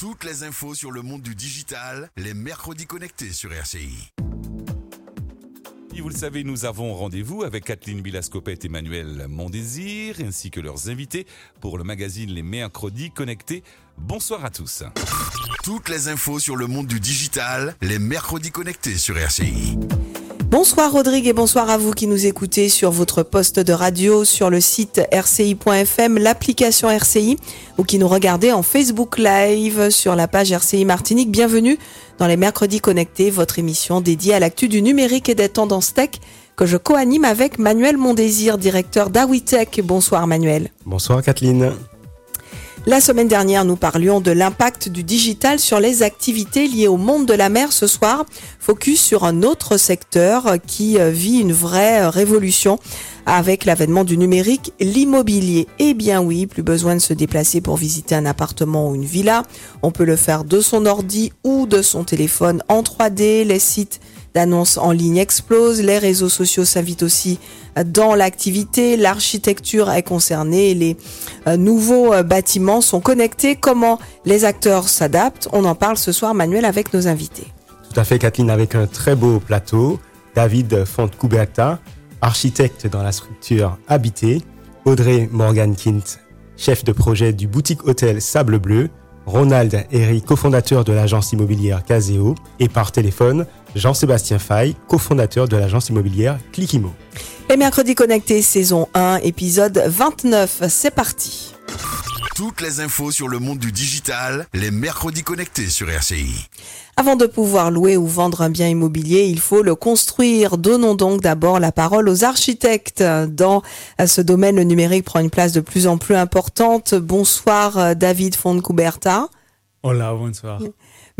Toutes les infos sur le monde du digital, les mercredis connectés sur RCI. Vous le savez, nous avons rendez-vous avec Kathleen Bilascopette et Emmanuel Mondésir, ainsi que leurs invités pour le magazine Les Mercredis Connectés. Bonsoir à tous. Toutes les infos sur le monde du digital, les mercredis connectés sur RCI. Bonsoir Rodrigue et bonsoir à vous qui nous écoutez sur votre poste de radio, sur le site rci.fm, l'application RCI ou qui nous regardez en Facebook Live sur la page RCI Martinique. Bienvenue dans les Mercredis Connectés, votre émission dédiée à l'actu du numérique et des tendances tech que je co-anime avec Manuel Mondésir, directeur d'Awitech. Bonsoir Manuel. Bonsoir Kathleen. La semaine dernière, nous parlions de l'impact du digital sur les activités liées au monde de la mer. Ce soir, focus sur un autre secteur qui euh, vit une vraie euh, révolution avec l'avènement du numérique, l'immobilier. Eh bien oui, plus besoin de se déplacer pour visiter un appartement ou une villa. On peut le faire de son ordi ou de son téléphone en 3D. Les sites d'annonces en ligne explosent, les réseaux sociaux s'invitent aussi dans l'activité, l'architecture est concernée, les euh, nouveaux euh, bâtiments sont connectés. Comment les acteurs s'adaptent On en parle ce soir, Manuel, avec nos invités. Tout à fait, Kathleen, avec un très beau plateau. David Fontcuberta, architecte dans la structure Habité. Audrey Morgan-Kint, chef de projet du boutique hôtel Sable Bleu. Ronald Herry, cofondateur de l'agence immobilière Caseo. Et par téléphone, Jean-Sébastien Fay, cofondateur de l'agence immobilière Clickimo. Les mercredis connectés, saison 1, épisode 29. C'est parti. Toutes les infos sur le monde du digital, les mercredis connectés sur RCI. Avant de pouvoir louer ou vendre un bien immobilier, il faut le construire. Donnons donc d'abord la parole aux architectes. Dans ce domaine, le numérique prend une place de plus en plus importante. Bonsoir David Fontcuberta. Hola, bonsoir.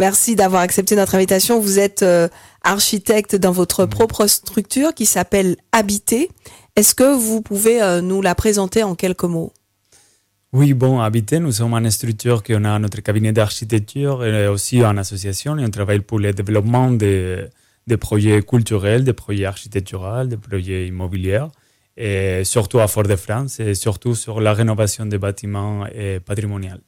Merci d'avoir accepté notre invitation. Vous êtes euh, architecte dans votre propre structure qui s'appelle Habiter. Est-ce que vous pouvez euh, nous la présenter en quelques mots? Oui, bon, Habiter, nous sommes une structure qui a notre cabinet d'architecture et aussi une association et on travaille pour le développement des, des projets culturels, des projets architecturaux, des projets immobiliers et surtout à Fort-de-France et surtout sur la rénovation des bâtiments patrimoniaux.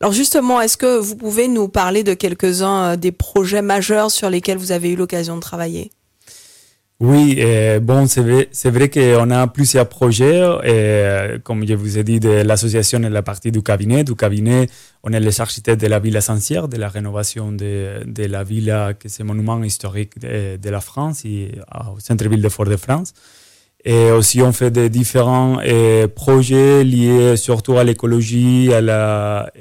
Alors justement, est-ce que vous pouvez nous parler de quelques-uns euh, des projets majeurs sur lesquels vous avez eu l'occasion de travailler? Oui, euh, bon, c'est vrai, vrai qu'on a plusieurs projets. Et, comme je vous ai dit, l'association est la partie du cabinet. Du cabinet, on est les architectes de la ville essentielle, de la rénovation de, la villa, qui est un monument historique de, de la France, et, au centre-ville de Fort-de-France. Et aussi, on fait des différents euh, projets liés surtout à l'écologie, à la,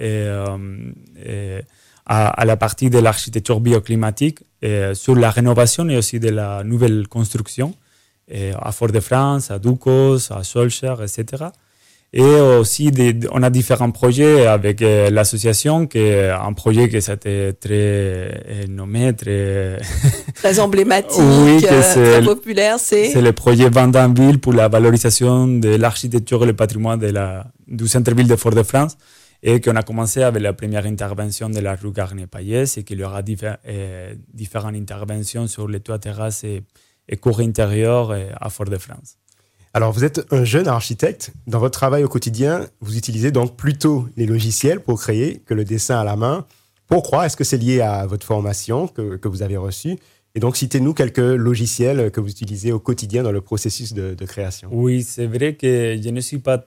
à, la partie de l'architecture bioclimatique, sur la rénovation et aussi de la nouvelle construction, à Fort-de-France, à Ducos, à Solskjaer, etc. Et aussi, des, on a différents projets avec euh, l'association, qui est un projet qui s'était très euh, nommé, très... très emblématique, oui, euh, très populaire. C'est C'est le projet Vandamville pour la valorisation de l'architecture et le patrimoine de la, du centre-ville de Fort-de-France. Et qu'on a commencé avec la première intervention de la rue Garnier-Payès et qu'il y aura diffé différentes interventions sur les toits, terrasses et, et cours intérieurs à Fort-de-France. Alors, vous êtes un jeune architecte. Dans votre travail au quotidien, vous utilisez donc plutôt les logiciels pour créer que le dessin à la main. Pourquoi Est-ce que c'est lié à votre formation que, que vous avez reçue? Et donc, citez-nous quelques logiciels que vous utilisez au quotidien dans le processus de, de création. Oui, c'est vrai que je ne suis pas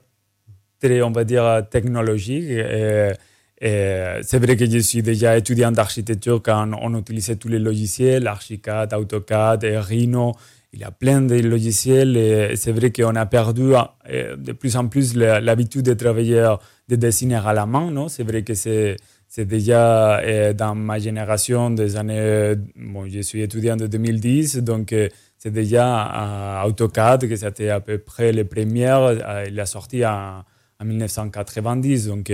très, on va dire, technologique. Et, c'est vrai que je suis déjà étudiant d'architecture quand on utilisait tous les logiciels, Archicad, AutoCAD, Rhino. Il y a plein de logiciels et c'est vrai qu'on a perdu de plus en plus l'habitude de travailler, de dessiner à la main. Non? C'est vrai que c'est déjà dans ma génération des années. Bon, je suis étudiant de 2010, donc c'est déjà AutoCAD que c'était à peu près les premières. Il a sorti en, en 1990, donc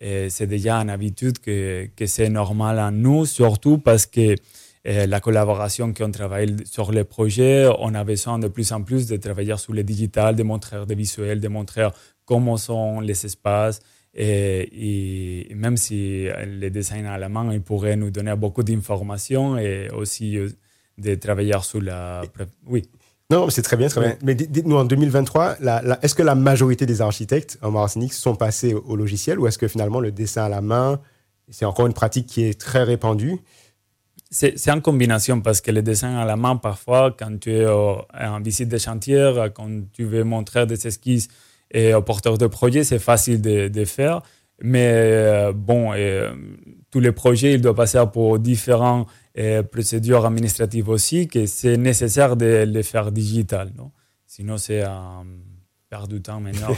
c'est déjà une habitude que c'est normal à nous, surtout parce que et la collaboration qu'on travaille sur les projets, on a besoin de plus en plus de travailler sur le digital, de montrer des visuels, de montrer comment sont les espaces. Et, et même si les dessins à la main, ils pourraient nous donner beaucoup d'informations et aussi de travailler sur la... Oui. Non, c'est très bien, très bien. Mais dites-nous, en 2023, la, la, est-ce que la majorité des architectes en Martinique sont passés au, au logiciel ou est-ce que finalement le dessin à la main C'est encore une pratique qui est très répandue? C'est en combinaison parce que le dessin à la main, parfois, quand tu es en visite de chantier, quand tu veux montrer des esquisses et aux porteurs de projet, c'est facile de, de, faire. Mais euh, bon, euh, tous les projets, ils doivent passer pour différentes euh, procédures administratives aussi, que c'est nécessaire de les faire digital. Non? Sinon, c'est un perte de temps énorme.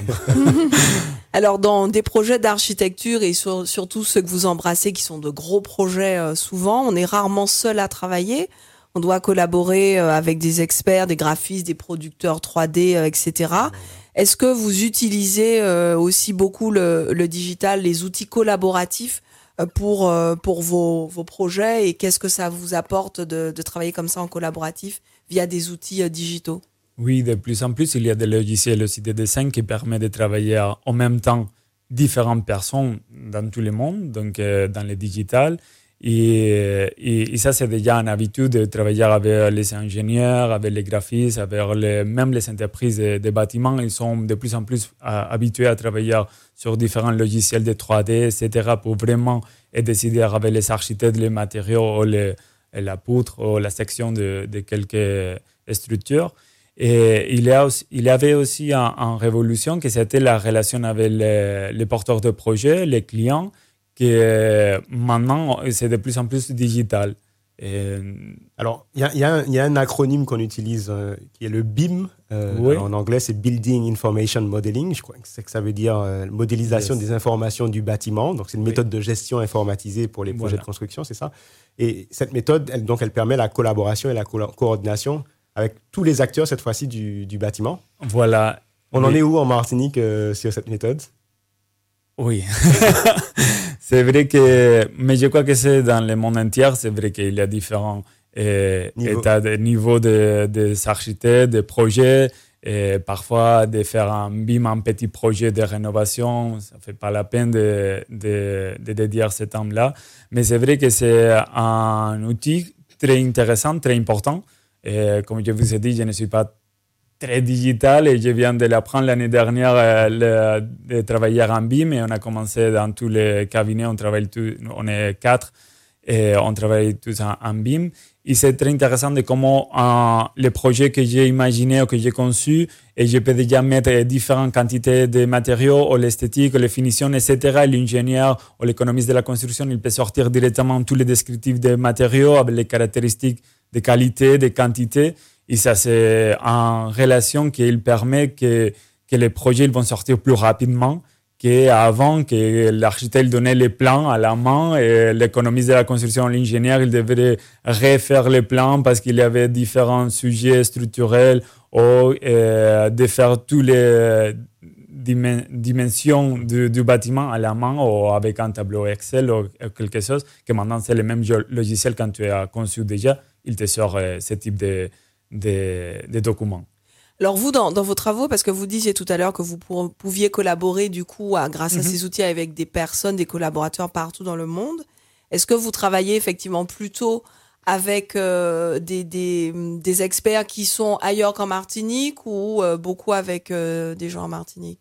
Alors, dans des projets d'architecture et surtout ceux que vous embrassez, qui sont de gros projets souvent, on est rarement seul à travailler. On doit collaborer avec des experts, des graphistes, des producteurs 3D, etc. Est-ce que vous utilisez euh, aussi beaucoup le, digital, les outils collaboratifs euh, pour, euh, pour vos, vos projets? Et qu'est-ce que ça vous apporte de, de, travailler comme ça en collaboratif via des outils digitaux? Oui, de plus en plus, il y a des logiciels aussi de dessin qui permettent de travailler en même temps différentes personnes dans tout le monde, donc dans le digital. Et, et, ça, c'est déjà une habitude de travailler avec les ingénieurs, avec les graphistes, avec même les entreprises de, bâtiments. Ils sont de plus en plus habitués à travailler sur différents logiciels de 3D, etc., pour vraiment décider avec les architectes, les matériaux, les, la poutre ou la section de quelques structures. Et il y, a aussi, il y avait aussi une révolution que c'était la relation avec les, les porteurs de projets, les clients que maintenant, c'est de plus en plus digital. Alors, il y, y, y, a un acronyme qu'on utilise euh, qui est le BIM. Euh, en anglais, c'est Building Information Modeling. Je crois que, que ça veut dire euh, modélisation des informations du bâtiment. Donc, c'est une méthode de gestion informatisée pour les projets de construction, c'est ça. Et cette méthode, elle, donc, elle permet la collaboration et la coordination avec tous les acteurs, cette fois-ci, du, du, bâtiment. Voilà. On en est où en Martinique sur cette méthode? Oui, c'est vrai que, mais je crois que c'est dans le monde entier, c'est vrai qu'il y a différents euh, états de niveau des de, architectes, des projets, et parfois de faire un BIM, un petit projet de rénovation, ça fait pas la peine de, de, de dédier ce temps-là. Mais c'est vrai que c'est un outil très intéressant, très important. Et comme je vous ai dit, je ne suis pas très digital et je viens de l'apprendre l'année dernière euh, de travailler en BIM on a commencé dans tous les cabinets, on travaille tous, on est quatre et on travaille tous en, BIM. Et c'est très intéressant de comment euh, les projets que j'ai imaginés ou que j'ai conçus, et je peux déjà mettre différentes quantités de matériaux, ou l'esthétique, ou les finitions, etc. L'ingénieur ou l'économiste de la construction, il peut sortir directement tous les descriptifs des matériaux avec les caractéristiques de qualité, de quantité. Et ça, c'est en relation qui permet que, que les projets ils vont sortir plus rapidement qu'avant, que l'architecte donnait les plans à la main et l'économiste de la construction, l'ingénieur, il devait refaire les plans parce qu'il y avait différents sujets structurels ou euh, de faire toutes les dimensions du, du, bâtiment à la main ou avec un tableau Excel ou quelque chose, que maintenant c'est le même logiciel quand tu as conçu déjà, il te sort euh, ce type de, des, documents. Alors vous, dans, vos travaux, parce que vous disiez tout à l'heure que vous pouviez collaborer du coup grâce à mhm. ces outils avec des personnes, des collaborateurs partout dans le monde, est-ce que vous travaillez effectivement plutôt avec euh, des, des, experts qui sont ailleurs qu'en Martinique ou euh, beaucoup avec euh, des gens en Martinique?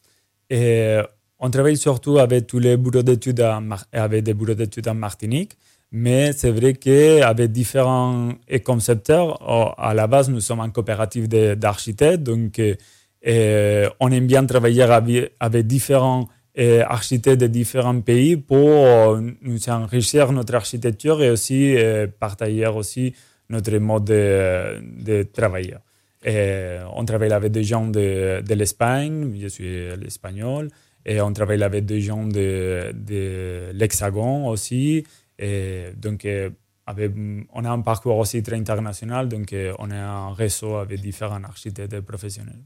Et On travaille surtout avec tous les bureaux d'études avec des bureaux d'études en Martinique. Mais c'est vrai qu'avec différents concepteurs, oh, à la base, nous sommes une coopérative d'architectes, donc euh, on aime bien travailler avec, différents euh, architectes de différents pays pour euh, nous enrichir notre architecture et aussi partager aussi notre mode de, de travail. on travaille avec des gens de, de l'Espagne, je suis l'espagnol, et on travaille avec des gens de, de l'Hexagone aussi, et donc, euh, on a un parcours aussi très international, donc euh, on a un réseau avec différents architectes professionnels.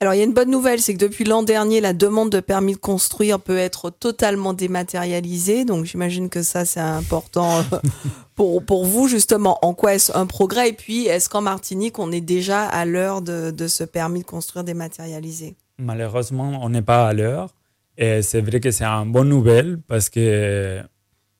Alors, il y a une bonne nouvelle, c'est que depuis l'an dernier, la demande de permis de construire peut être totalement dématérialisée. Donc, j'imagine que ça, c'est important euh, pour, pour vous, justement. En quoi est-ce un progrès? Et puis, est-ce qu'en Martinique, on est déjà à l'heure de, de ce permis de construire dématérialisé? Malheureusement, on n'est pas à l'heure. Et c'est vrai que c'est une bonne nouvelle parce que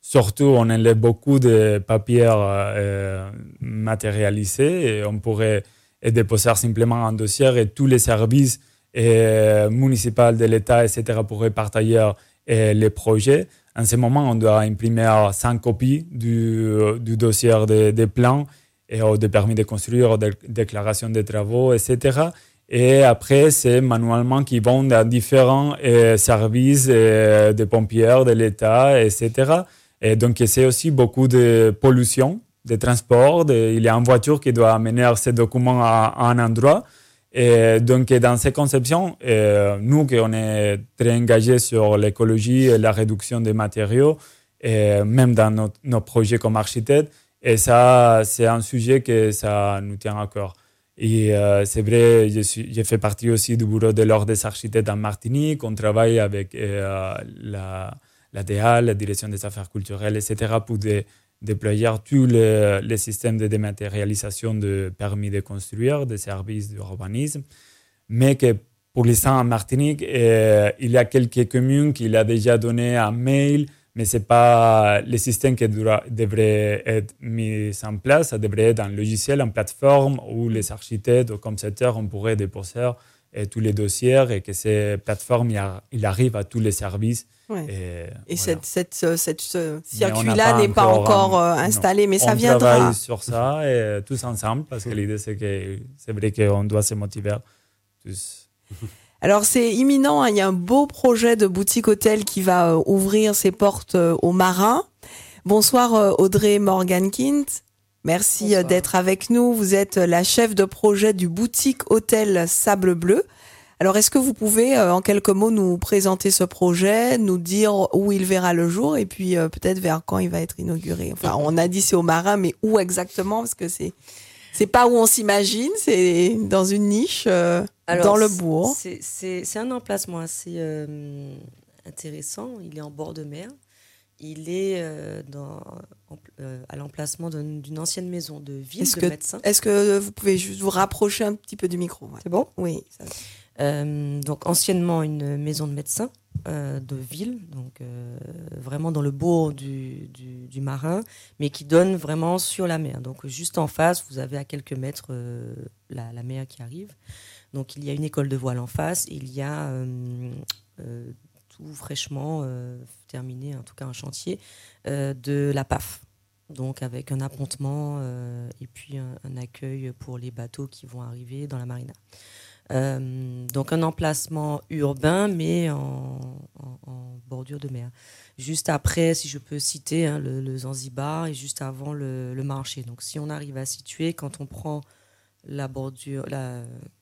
Surtout, on enlève beaucoup de papiers euh, matérialisés et on pourrait déposer simplement un dossier et tous les services euh, municipaux de l'État, etc., pourraient partager euh, les projets. en ce moment, on doit imprimer 100 copies du, dossier des, plans et des permis de construire, des déclarations de travaux, etc. Et après, c'est manuellement qui vont dans différents services de pompiers de l'État, etc. Et donc, c'est aussi beaucoup de pollution, de transport. il y a une voiture qui doit amener ces documents à, un endroit. Et donc, dans ces conceptions, nous, qui on est très engagés sur l'écologie et la réduction des matériaux, même dans nos, projets comme architectes, et ça, c'est un sujet que ça nous tient à cœur. Et euh, c'est vrai, je, fais partie aussi du bureau de l'ordre des architectes en Martinique. On travaille avec euh, la, la DA, la Direction des affaires culturelles, etc., pour déployer tous les, systèmes de dématérialisation de permis de construire, des services d'urbanisme. Mais que pour l'instant, en Martinique, euh, il y a quelques communes qui ont déjà donné un mail mais ce n'est pas le système qui devrait être mis en place. Ça devrait être un logiciel, une plateforme où les architectes ou concepteurs on pourrait déposer tous les dossiers et que ces plateformes il arrive à tous les services. Et, cette, cette, cette, circuit-là n'est pas encore euh, installé, mais ça viendra. On travaille sur ça et tous ensemble parce que l'idée c'est que c'est vrai qu'on doit se motiver tous. Alors c'est imminent, hein. il y a un beau projet de boutique hôtel qui va euh, ouvrir ses portes euh, aux marins. Bonsoir euh, Audrey Morgankint. Merci d'être avec nous. Vous êtes la chef de projet du boutique hôtel Sable Bleu. Alors est-ce que vous pouvez en quelques mots nous présenter ce projet, nous dire où il verra le jour et puis peut-être vers quand il va être inauguré? Enfin, on a dit c'est aux marins, mais où exactement? Parce que c'est c'est pas où on s'imagine, c'est dans une niche euh, dans le bourg. C'est un emplacement assez euh, intéressant. Il est en bord de mer. Il est euh, dans, à l'emplacement d'une ancienne maison de ville de médecins. Est-ce que vous pouvez juste vous rapprocher un petit peu du micro? C'est bon? Oui. Donc anciennement une maison de médecins euh, de ville, donc euh, vraiment dans le bourg du, Marin, mais qui donne vraiment sur la mer. Donc juste en face, vous avez à quelques mètres euh, la, mer qui arrive. Donc il y a une école de voile en face, il y a tout fraîchement terminé, en tout cas un chantier, de la PAF. Donc avec un appontement et puis un, accueil pour les bateaux qui vont arriver dans la marina. Euh, donc un emplacement urbain, mais en, bordure de mer. Juste après, si je peux citer, hein, le, Zanzibar et juste avant le, marché. Donc si on arrive à situer, quand on prend la bordure,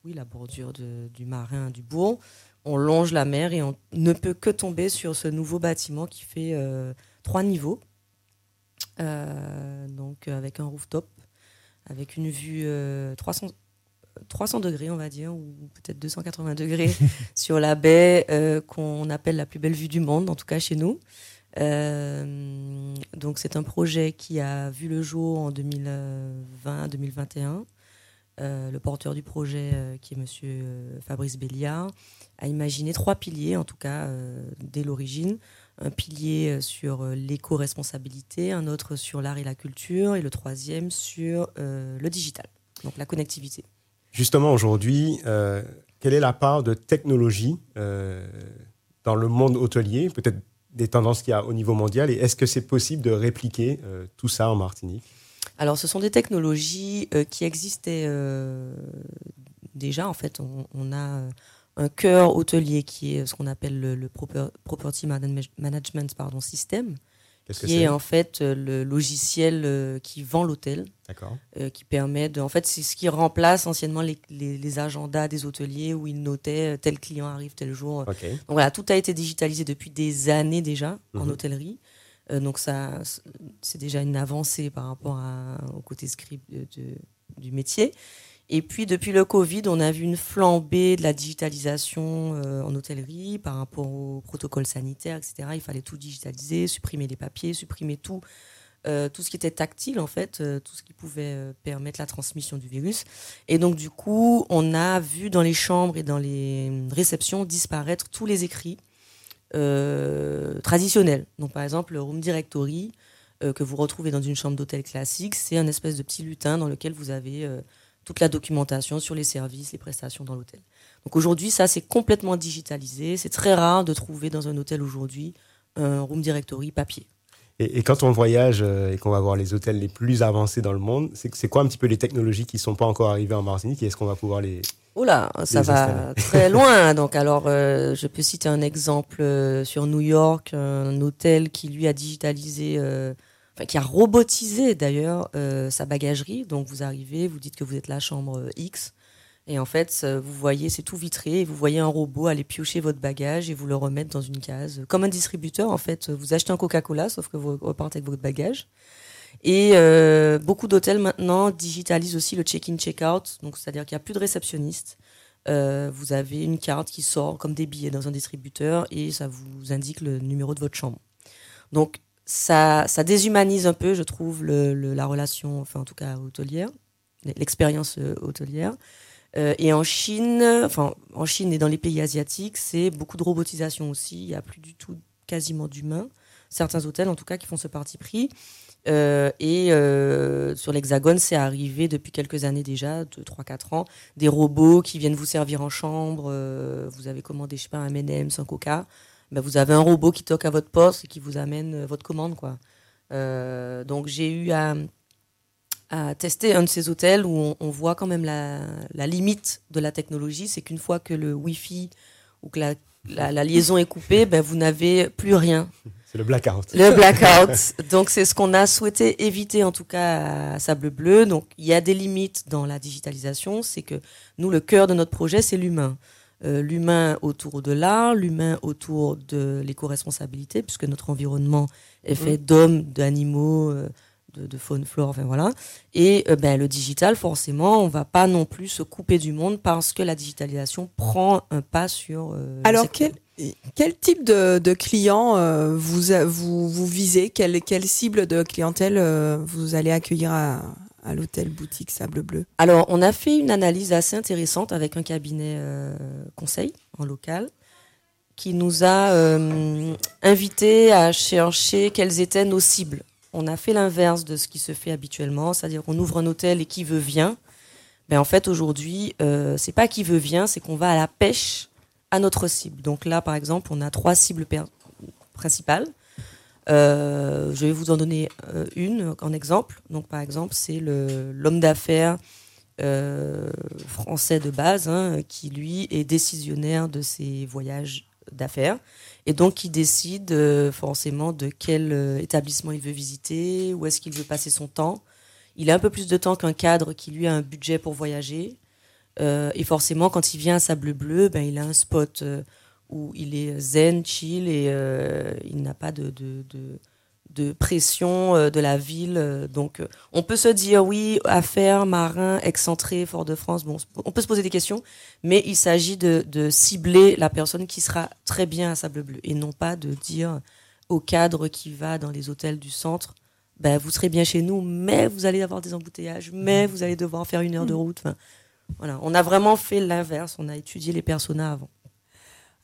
oui, la bordure du marin du bourg, on longe la mer et on ne peut que tomber sur ce nouveau bâtiment qui fait euh, trois niveaux. Euh, donc avec un rooftop, avec une vue 300, 300 degrés, on va dire, ou peut-être 280 degrés sur la baie euh, qu'on appelle la plus belle vue du monde, en tout cas chez nous. Euh, donc c'est un projet qui a vu le jour en 2020-2021. Euh, le porteur du projet, qui est Monsieur Fabrice Béliard, a imaginé trois piliers, en tout cas dès l'origine. Un pilier sur l'éco-responsabilité, un autre sur l'art et la culture, et le troisième sur le digital, donc la connectivité. Justement, aujourd'hui, euh, quelle est la part de technologie euh, dans le monde hôtelier Peut-être des tendances qu'il y a au niveau mondial et est-ce que c'est possible de répliquer euh, tout ça en Martinique? Alors, ce sont des technologies qui existaient déjà. En fait, on, a un cœur hôtelier qui est ce qu'on appelle le, Property Management System, qui est, en fait euh, le logiciel euh, qui vend l'hôtel, euh, qui permet de, en fait, c'est ce qui remplace anciennement les, les, agendas des hôteliers où ils notaient tel client arrive tel jour. Donc voilà, tout a été digitalisé depuis des années déjà en mhm. hôtellerie. donc ça, c'est déjà une avancée par rapport à, au côté script de, du métier. Et puis depuis le Covid, on a vu une flambée de la digitalisation euh, en hôtellerie par rapport aux protocoles sanitaires, etc. Il fallait tout digitaliser, supprimer les papiers, supprimer tout, euh, tout ce qui était tactile en fait, euh, tout ce qui pouvait permettre la transmission du virus. Et donc du coup, on a vu dans les chambres et dans les réceptions disparaître tous les écrits traditionnels. Donc par exemple, le room directory que vous retrouvez dans une chambre d'hôtel classique, c'est un espèce de petit lutin dans lequel vous avez toute la documentation sur les services, les prestations dans l'hôtel. Donc aujourd'hui, ça, c'est complètement digitalisé. C'est très rare de trouver dans un hôtel aujourd'hui un room directory papier. Et, quand on voyage euh, et qu'on va voir les hôtels les plus avancés dans le monde, c'est quoi un petit peu les technologies qui ne sont pas encore arrivées en Martinique et est-ce qu'on va pouvoir les... Oh là, ça va très loin. Donc alors, euh, je peux citer un exemple euh, sur New York, un hôtel qui lui a digitalisé, enfin qui a robotisé d'ailleurs sa bagagerie. Donc vous arrivez, vous dites que vous êtes la chambre X, et en fait, vous voyez, c'est tout vitré, et vous voyez un robot aller piocher votre bagage et vous le remettre dans une case. Comme un distributeur, en fait, vous achetez un Coca-Cola, sauf que vous repartez avec votre bagage. Et euh, beaucoup d'hôtels maintenant digitalisent aussi le check-in, check-out, donc c'est-à-dire qu'il n'y a plus de réceptionniste. Euh, vous avez une carte qui sort comme des billets dans un distributeur et ça vous indique le numéro de votre chambre. Donc ça, ça déshumanise un peu, je trouve, la relation, enfin en tout cas hôtelière, l'expérience euh, hôtelière. Euh, et en Chine, enfin en Chine et dans les pays asiatiques, c'est beaucoup de robotisation aussi. Il n'y a plus du tout quasiment d'humains. Certains hôtels, en tout cas, qui font ce parti pris. Euh, et sur l'Hexagone, c'est arrivé depuis quelques années déjà, 2, 3, 4 ans, des robots qui viennent vous servir en chambre. Vous avez commandé, je sais pas, un M&M's, un Coca. Ben, vous avez un robot qui toque à votre poste et qui vous amène euh, votre commande. quoi. Euh, donc j'ai eu à, à tester un de ces hôtels où on, voit quand même la, la, limite de la technologie, c'est qu'une fois que le Wi-Fi ou que la, la, liaison est coupée, ben vous n'avez plus rien. C'est le blackout. Le blackout. Donc c'est ce qu'on a souhaité éviter en tout cas à Sable Bleu. Donc il y a des limites dans la digitalisation, c'est que nous le cœur de notre projet c'est l'humain. Euh, l'humain autour de l'art, l'humain autour de l'éco-responsabilité, puisque notre environnement est fait mmh. d'hommes, d'animaux, euh, de, faune, flore, enfin voilà. Et euh, ben, le digital, forcément, on va pas non plus se couper du monde parce que la digitalisation prend un pas sur. Alors, quel, quel, type de, de clients euh, vous, vous, vous visez? Quelle, quelle cible de clientèle vous allez accueillir à, à l'hôtel boutique Sable Bleu Alors, on a fait une analyse assez intéressante avec un cabinet conseil en local qui nous a invité à chercher quelles étaient nos cibles on a fait l'inverse de ce qui se fait habituellement, c'est-à-dire qu'on ouvre un hôtel et qui veut vient. Mais ben, en fait, aujourd'hui, euh, c'est pas qui veut vient, c'est qu'on va à la pêche à notre cible. Donc là, par exemple, on a trois cibles principales. Euh, je vais vous en donner euh, une en exemple. Donc, par exemple, c'est l'homme d'affaires euh, français de base hein, qui, lui, est décisionnaire de ses voyages d'affaires et donc il décide forcément de quel établissement il veut visiter, où est-ce qu'il veut passer son temps. Il a un peu plus de temps qu'un cadre qui lui a un budget pour voyager. Et forcément, quand il vient à Sable Bleu, ben, il a un spot où il est zen, chill et il n'a pas de, de, de de pression euh, de la ville. Euh, donc, euh, on peut se dire oui, affaires, marin, excentré, Fort-de-France. Bon, on peut se poser des questions, mais il s'agit de, cibler la personne qui sera très bien à Sable Bleu et non pas de dire au cadre qui va dans les hôtels du centre, ben, vous serez bien chez nous, mais vous allez avoir des embouteillages, mais vous allez devoir faire une heure de route. Enfin, voilà, on a vraiment fait l'inverse. On a étudié les personas avant.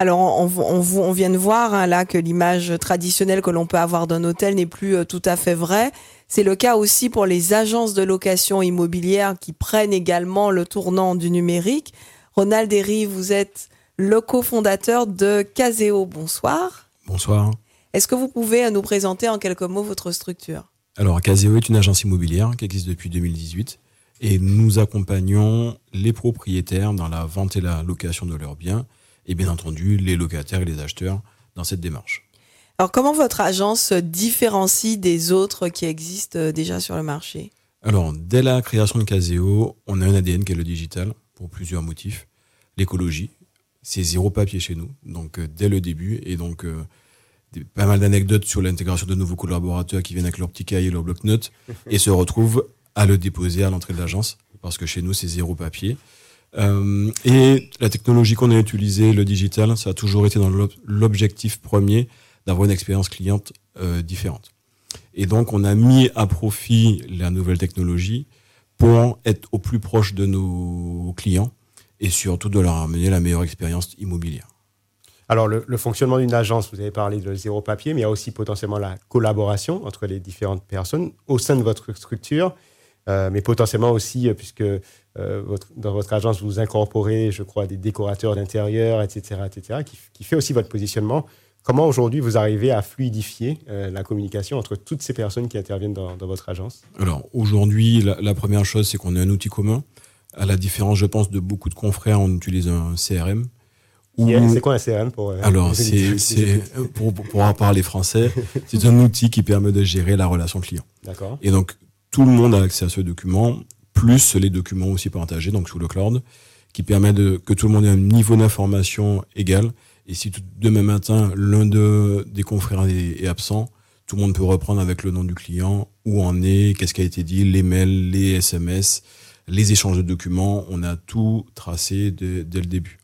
Alors, on, on, vient de voir hein, là que l'image traditionnelle que l'on peut avoir d'un hôtel n'est plus euh, tout à fait vraie. C'est le cas aussi pour les agences de location immobilière qui prennent également le tournant du numérique. Ronald Derry, vous êtes le cofondateur de Caseo. Bonsoir. Bonsoir. Est-ce que vous pouvez nous présenter en quelques mots votre structure? Alors, Caseo est une agence immobilière qui existe depuis 2018 et nous accompagnons les propriétaires dans la vente et la location de leurs biens et bien entendu les locataires et les acheteurs dans cette démarche. Alors comment votre agence se différencie des autres qui existent euh, déjà sur le marché? Alors dès la création de Caseo, on a un ADN qui est le digital pour plusieurs motifs. L'écologie, c'est zéro papier chez nous, donc euh, dès le début et donc euh, pas mal d'anecdotes sur l'intégration de nouveaux collaborateurs qui viennent avec leur petit cahier, leur bloc-notes et se retrouvent à le déposer à l'entrée de l'agence parce que chez nous c'est zéro papier. Euh, et la technologie qu'on a utilisée, le digital, ça a toujours été dans l'objectif premier d'avoir une expérience cliente euh, différente. Et donc, on a mis à profit la nouvelle technologie pour être au plus proche de nos clients et surtout de leur amener la meilleure expérience immobilière. Alors, le, le fonctionnement d'une agence, vous avez parlé de zéro papier, mais il y a aussi potentiellement la collaboration entre les différentes personnes au sein de votre structure, euh, mais potentiellement aussi, euh, puisque euh, dans votre agence, vous incorporez, je crois, des décorateurs d'intérieur, etc., etc., qui, qui, fait aussi votre positionnement. Comment aujourd'hui vous arrivez à fluidifier euh, la communication entre toutes ces personnes qui interviennent dans, votre agence? Alors aujourd'hui, la, première chose, c'est qu'on a un outil commun. À la différence, je pense, de beaucoup de confrères, on utilise un CRM. C'est quoi un CRM pour euh, Alors, c'est pour, pour, pour parler français, c'est un outil qui permet de gérer la relation client. D'accord. Et donc, tout le monde a accès à ce document, plus les documents aussi partagés, donc sous le cloud, qui permet de, que tout le monde ait un niveau d'information égal. Et si demain matin, l'un de, des confrères est, absent, tout le monde peut reprendre avec le nom du client, où en est, qu'est-ce qui a été dit, les mails, les SMS, les échanges de documents. On a tout tracé dès, le début.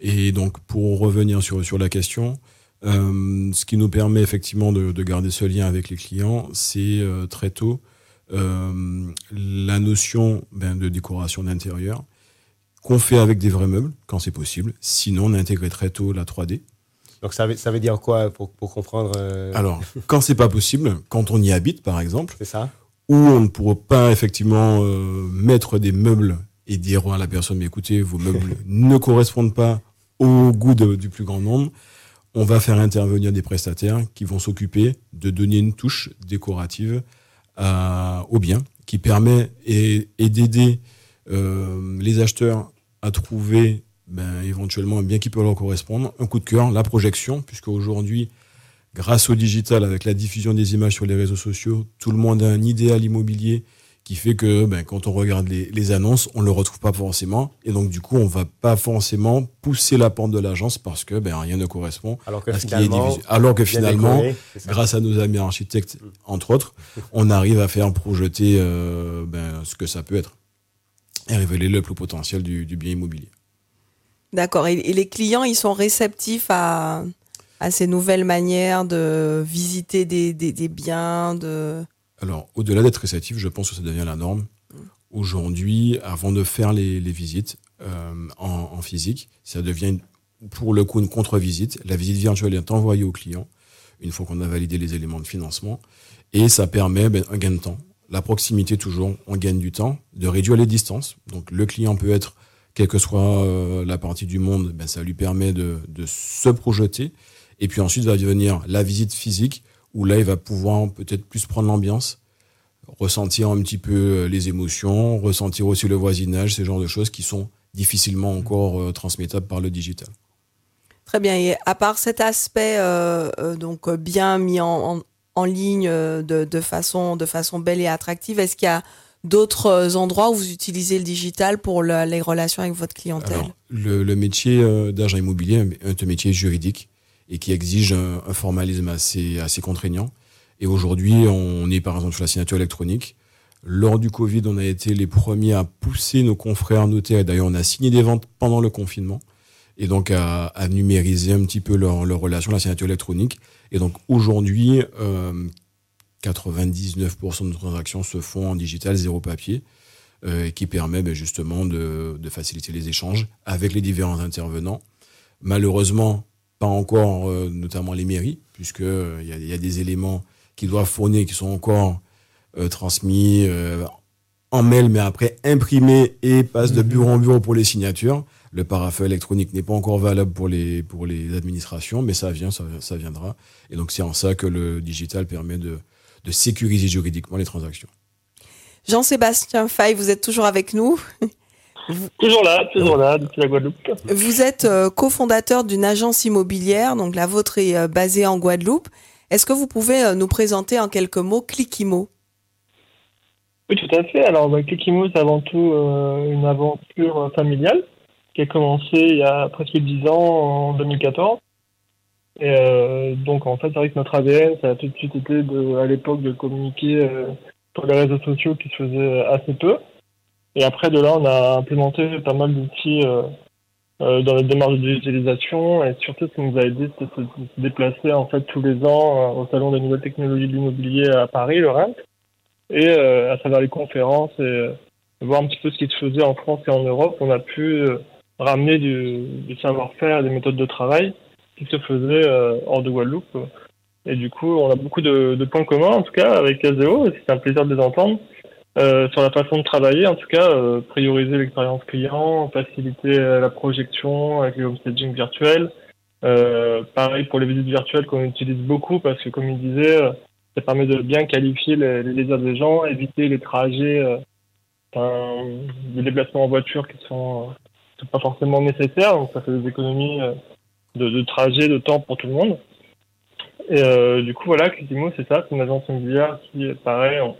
Et donc, pour revenir sur, sur la question, euh, ce qui nous permet effectivement de, de, garder ce lien avec les clients, c'est euh, très tôt la notion ben, de décoration d'intérieur qu'on fait avec des vrais meubles quand c'est possible. Sinon, on a intégré très tôt la 3D. Donc ça veut, ça veut dire quoi pour, pour comprendre euh Alors, quand c'est pas possible, quand on y habite par exemple, c'est ça. Où on ne pourrait pas effectivement euh, mettre des meubles et dire à la personne mais écoutez, vos meubles ne correspondent pas au goût du plus grand nombre. On va faire intervenir des prestataires qui vont s'occuper de donner une touche décorative au bien, qui permet et, d'aider euh, les acheteurs à trouver ben, éventuellement un bien qui peut leur correspondre, un coup de cœur, la projection, puisque aujourd'hui, grâce au digital, avec la diffusion des images sur les réseaux sociaux, tout le monde a un idéal immobilier qui fait que ben, quand on regarde les, annonces, on le retrouve pas forcément. Et donc, du coup, on va pas forcément pousser la pente de l'agence parce que ben, rien ne correspond Alors que à ce qui est diffusé. Alors que finalement, grâce à nos amis architectes, entre autres, on arrive à faire projeter euh, ben, ce que ça peut être et révéler le plus potentiel du, bien immobilier. D'accord. Et, les clients, ils sont réceptifs à, à ces nouvelles manières de visiter des, des, des biens, de... Alors, au-delà d'être réceptif, je pense que ça devient la norme. Aujourd'hui, avant de faire les, visites euh, en, physique, ça devient pour le coup une contre-visite. La visite virtuelle est envoyée au client une fois qu'on a validé les éléments de financement et ça permet ben, un gain de temps. La proximité toujours, on gagne du temps, de réduire les distances. Donc le client peut être, quelle que soit euh, la partie du monde, ben, ça lui permet de, se projeter. Et puis ensuite va venir la visite physique où là, il va pouvoir peut-être plus prendre l'ambiance, ressentir un petit peu euh, les émotions, ressentir aussi le voisinage, ce genre de choses qui sont difficilement encore euh, transmettables par le digital. Très bien. Et à part cet aspect euh, donc bien mis en, en, ligne de, façon, de façon belle et attractive, est-ce qu'il y a d'autres endroits où vous utilisez le digital pour les relations avec votre clientèle? Le, le, métier d'agent immobilier est un métier juridique et qui exige un, formalisme assez, assez contraignant. Et aujourd'hui, on est par exemple sur la signature électronique. Lors du Covid, on a été les premiers à pousser nos confrères notaires. D'ailleurs, on a signé des ventes pendant le confinement. Et donc, à, numériser un petit peu leur, leur, relation, la signature électronique. Et donc, aujourd'hui, euh, 99% de nos transactions se font en digital, zéro papier, euh, qui permet ben, justement de faciliter les échanges avec les différents intervenants. Malheureusement, pas encore, euh, notamment les mairies, puisque il euh, y, y, a des éléments qui doivent fournir, qui sont encore euh, transmis en mail, mais après imprimés et passent de mhm. bureau en bureau pour les signatures. Le parafeu électronique n'est pas encore valable pour les, pour les administrations, mais ça vient, ça, ça viendra. Et donc c'est en ça que le digital permet de, de sécuriser juridiquement les transactions. Jean-Sébastien Fay, vous êtes toujours avec nous Toujours là, toujours là, depuis la Guadeloupe. Vous êtes euh, cofondateur d'une agence immobilière, donc la vôtre est euh, basée en Guadeloupe. Est-ce que vous pouvez euh, nous présenter en quelques mots Clickimo Oui, tout à fait. Alors, bah, Clickimo, c'est avant tout une aventure familiale qui a commencé il y a presque 10 ans, en 2014. Et donc, en fait, c'est vrai que notre ADN, ça a tout de suite été, de, à l'époque, de communiquer sur les réseaux sociaux qui se faisaient assez peu. Et après, de là, on a implémenté pas mal d'outils euh, euh, dans la démarche de digitalisation. Et surtout, ce qui nous a aidé, c'était de se déplacer en fait tous les ans euh, au Salon des nouvelles technologies de l'immobilier à Paris, le REMP, et à travers les conférences et voir un petit peu ce qui se faisait en France et en Europe, on a pu ramener du, savoir-faire des méthodes de travail qui se faisaient hors de Guadeloupe. Et du coup, on a beaucoup de, points communs, en tout cas, avec Caseo, et c'est un plaisir de les entendre. Euh, sur la façon de travailler, en tout cas, euh, prioriser l'expérience client, faciliter euh, la projection avec le homestaging virtuel, pareil pour les visites virtuelles qu'on utilise beaucoup parce que, comme il disait, ça permet de bien qualifier les, les désirs des gens, éviter les trajets, des déplacements en voiture qui sont, sont pas forcément nécessaires. Donc ça fait des économies de, de trajet, de temps pour tout le monde. Et du coup, voilà, Clitimo, c'est ça, c'est une agence immobilière qui, pareil, on,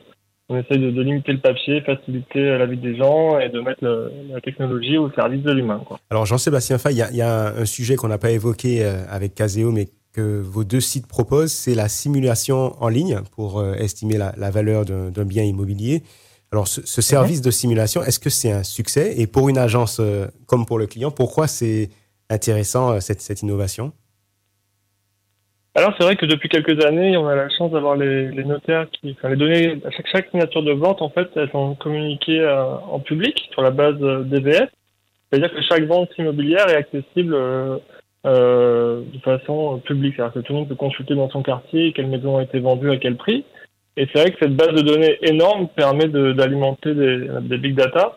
on essaye de, de, limiter le papier, faciliter la vie des gens et de mettre le, la technologie au service de l'humain. Alors, Jean-Sébastien Fay, il y, y, a un sujet qu'on n'a pas évoqué euh, avec Caseo, mais que vos deux sites proposent, c'est la simulation en ligne pour euh, estimer la, la valeur d'un bien immobilier. Alors, ce, ce service de simulation, est-ce que c'est un succès? Et pour une agence euh, comme pour le client, pourquoi c'est intéressant cette, cette innovation? Alors c'est vrai que depuis quelques années, on a la chance d'avoir les, les, notaires qui, enfin les données, chaque, chaque signature de vente, en fait, elles sont communiquées euh, en public sur la base euh, DVS. C'est-à-dire que chaque vente immobilière est accessible euh, euh, de façon publique. C'est-à-dire que tout le monde peut consulter dans son quartier quelle maison a été vendue à quel prix. Et c'est vrai que cette base de données énorme permet d'alimenter des, des big data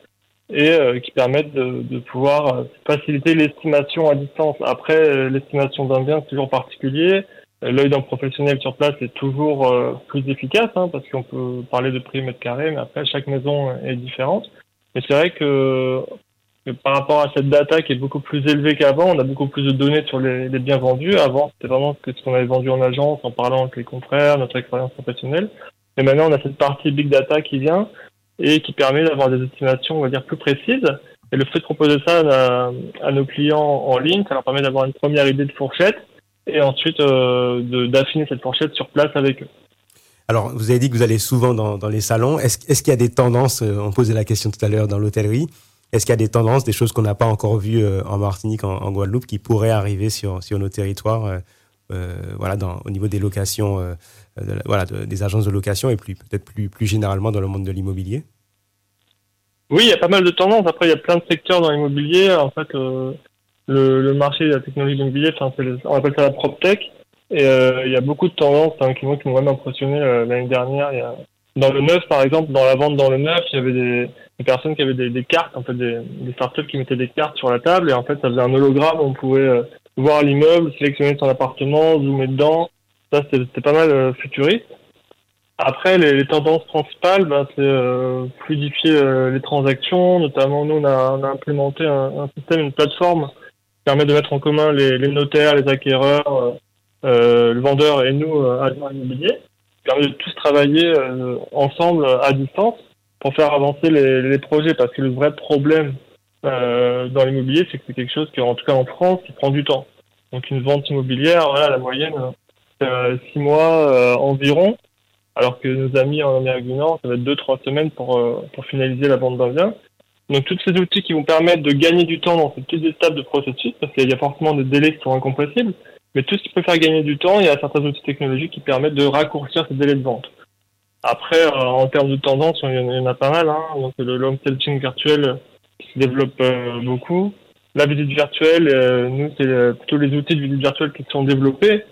et euh, qui permettent de, de pouvoir faciliter l'estimation à distance. Après, l'estimation d'un bien, c'est toujours particulier l'œil d'un professionnel sur place est toujours euh, plus efficace hein, parce qu'on peut parler de prix mètre carré, mais après chaque maison est différente. Mais c'est vrai que, par rapport à cette data qui est beaucoup plus élevée qu'avant, on a beaucoup plus de données sur les, biens vendus. Avant, c'était vraiment ce qu'on avait vendu en agence en parlant avec les confrères, notre expérience professionnelle. Et maintenant, on a cette partie big data qui vient et qui permet d'avoir des estimations, on va dire, plus précises. Et le fait de proposer ça à nos clients en ligne, ça leur permet d'avoir une première idée de fourchette et ensuite euh, d'affiner cette fourchette sur place avec eux. Alors, vous avez dit que vous allez souvent dans, dans les salons. Est-ce est qu'il y a des tendances, euh, on posait la question tout à l'heure dans l'hôtellerie, est-ce qu'il y a des tendances, des choses qu'on n'a pas encore vues euh, en Martinique, en, en, Guadeloupe, qui pourraient arriver sur, sur nos territoires, euh, voilà, dans, au niveau des locations, euh, de, voilà, de, des agences de location et plus peut-être plus, plus généralement dans le monde de l'immobilier? Oui, il y a pas mal de tendances. Après, il y a plein de secteurs dans l'immobilier. En fait, euh, le, marché de la technologie immobilière, enfin, on appelle ça la PropTech. Et euh, il y a beaucoup de tendances hein, qui m'ont vraiment impressionné euh, l'année dernière. Dans le neuf, par exemple, dans la vente dans le neuf, il y avait des, personnes qui avaient des, cartes, en fait, des, startups qui mettaient des cartes sur la table et en fait, ça faisait un hologramme. On pouvait euh, voir l'immeuble, sélectionner son appartement, zoomer dedans. Ça, c'était pas mal futuriste. Après, les, tendances principales, ben, c'est fluidifier les transactions. Notamment, nous, on a, implémenté un, système, une plateforme permet de mettre en commun les, les notaires, les acquéreurs, euh, le vendeur et nous, euh, agents immobiliers, permet de tous travailler euh, ensemble à distance pour faire avancer les, les, projets. Parce que le vrai problème euh, dans l'immobilier, c'est que c'est quelque chose qui, en tout cas en France, qui prend du temps. Donc une vente immobilière, voilà, la moyenne, euh, six mois euh, environ, alors que nos amis en Amérique du Nord, ça va être deux, trois semaines pour, pour finaliser la vente d'un bien. Donc, tous ces outils qui vont permettre de gagner du temps dans ces petites étapes de processus, parce qu'il y a forcément des délais qui sont incompressibles, mais tout ce qui peut faire gagner du temps, il y a certains outils technologiques qui permettent de raccourcir ces délais de vente. Après, euh, en termes de tendance, il y en a pas mal. Hein. Donc, le long staging virtuel qui se développe euh, beaucoup. La visite virtuelle, euh, nous, c'est plutôt les outils de visite virtuelle qui sont développés.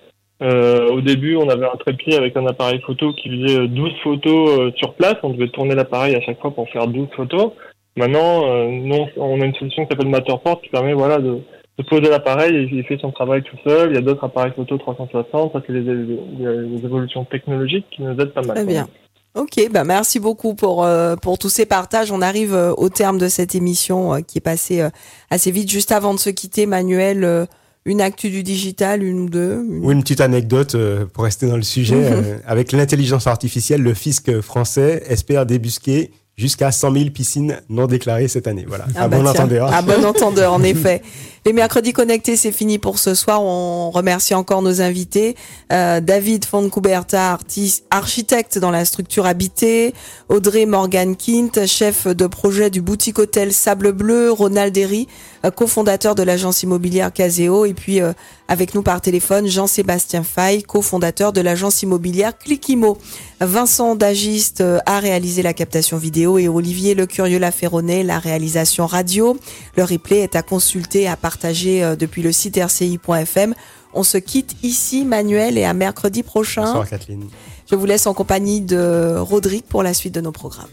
au début, on avait un trépied avec un appareil photo qui faisait 12 photos sur place. On devait tourner l'appareil à chaque fois pour faire 12 photos. Maintenant, euh, non, on a une solution qui s'appelle Matterport qui permet voilà, de, de poser l'appareil et il fait son travail tout seul. Il y a d'autres appareils photo 360. Ça, c'est les, les, les, évolutions technologiques qui nous aident pas mal. Très bien. Ok, bah merci beaucoup pour euh, pour tous ces partages. On arrive euh, au terme de cette émission euh, qui est passée euh, assez vite. Juste avant de se quitter, Manuel, euh, une actu du digital, une ou deux une... Oui, une petite anecdote pour rester dans le sujet. avec l'intelligence artificielle, le fisc français espère débusquer jusqu'à 100 000 piscines non déclarées cette année. Voilà, ah à bah bon tiens, entendeur. À bon entendeur, en effet. Les mercredis connectés, c'est fini pour ce soir. On remercie encore nos invités. Euh, David Foncouberta, artiste, architecte dans la structure habitée. Audrey Morgan Kint, chef de projet du boutique hôtel Sable Bleu. Ronald Derry, euh, cofondateur de l'agence immobilière Caseo. Et puis, euh, avec nous par téléphone, Jean-Sébastien Fay, cofondateur de l'agence immobilière Clickimo. Vincent Dagiste a réalisé la captation vidéo et Olivier Le Curieux Laferronnet, la réalisation radio. Le replay est à consulter à partagé euh, depuis le site rci.fm. On se quitte ici, Manuel, et à mercredi prochain. Bonsoir, Kathleen. Je vous laisse en compagnie de Rodrigue pour la suite de nos programmes.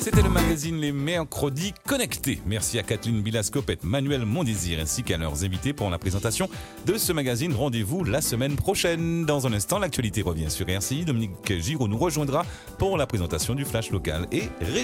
C'était le magazine magazine Les Mercredis Connectés. Merci à Kathleen Bilascopette, Manuel Mondésir ainsi qu'à leurs invités pour la présentation de ce magazine. Rendez-vous la semaine prochaine. Dans un instant, l'actualité revient sur RCI. Dominique Giraud nous rejoindra pour la présentation du Flash local et régional.